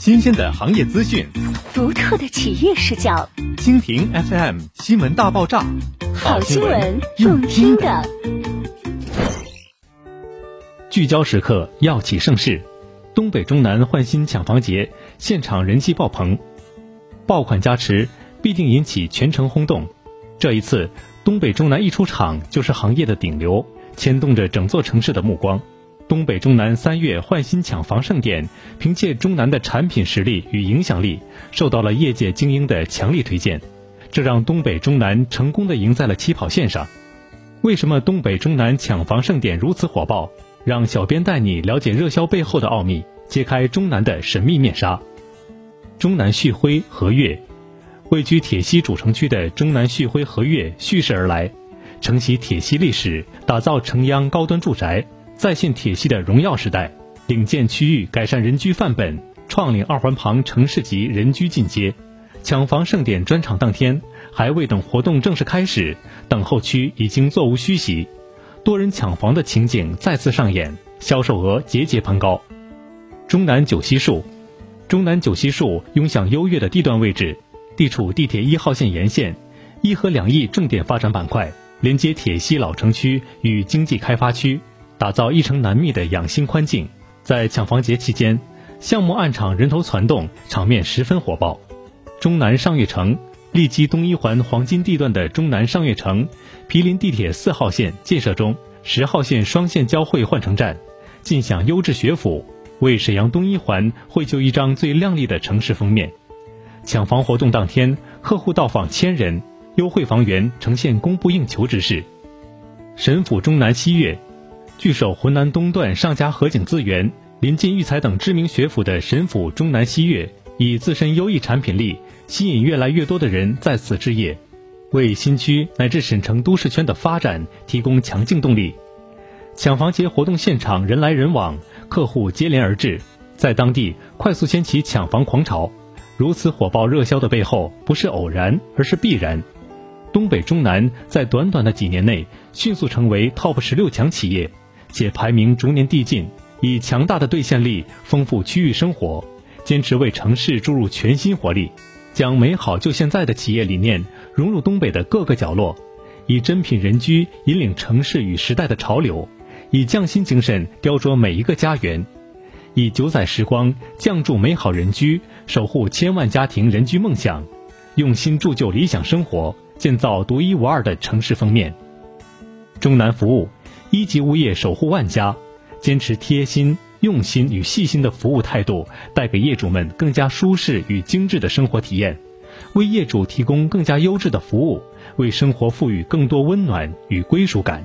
新鲜的行业资讯，独特的企业视角。蜻蜓 FM 新闻大爆炸，好新闻，用听的。聚焦时刻，要起盛世。东北中南换新抢房节，现场人气爆棚，爆款加持，必定引起全城轰动。这一次，东北中南一出场就是行业的顶流，牵动着整座城市的目光。东北中南三月换新抢房盛典，凭借中南的产品实力与影响力，受到了业界精英的强力推荐，这让东北中南成功的赢在了起跑线上。为什么东北中南抢房盛典如此火爆？让小编带你了解热销背后的奥秘，揭开中南的神秘面纱。中南旭辉和悦，位居铁西主城区的中南旭辉和悦蓄势而来，承袭铁西历史，打造城央高端住宅。再现铁西的荣耀时代，领建区域改善人居范本，创领二环旁城市级人居进阶。抢房盛典专场当天，还未等活动正式开始，等候区已经座无虚席，多人抢房的情景再次上演，销售额节节攀高。中南九溪树，中南九溪树拥享优越的地段位置，地处地铁一号线沿线，一河两翼重点发展板块，连接铁西老城区与经济开发区。打造一城难觅的养心宽境，在抢房节期间，项目暗场人头攒动，场面十分火爆。中南上悦城，立基东一环黄金地段的中南上悦城，毗邻地铁四号线建设中，十号线双线交汇换乘站，尽享优质学府，为沈阳东一环绘就一张最亮丽的城市封面。抢房活动当天，客户到访千人，优惠房源呈现供不应求之势。沈府中南西悦。据守浑南东段上佳河景资源，临近育才等知名学府的神府中南西悦，以自身优异产品力，吸引越来越多的人在此置业，为新区乃至沈城都市圈的发展提供强劲动力。抢房节活动现场人来人往，客户接连而至，在当地快速掀起抢房狂潮。如此火爆热销的背后，不是偶然，而是必然。东北中南在短短的几年内，迅速成为 TOP 十六强企业。且排名逐年递进，以强大的兑现力丰富区域生活，坚持为城市注入全新活力，将美好就现在的企业理念融入东北的各个角落，以珍品人居引领城市与时代的潮流，以匠心精神雕琢每一个家园，以九载时光降筑美好人居，守护千万家庭人居梦想，用心铸就理想生活，建造独一无二的城市封面。中南服务。一级物业守护万家，坚持贴心、用心与细心的服务态度，带给业主们更加舒适与精致的生活体验，为业主提供更加优质的服务，为生活赋予更多温暖与归属感。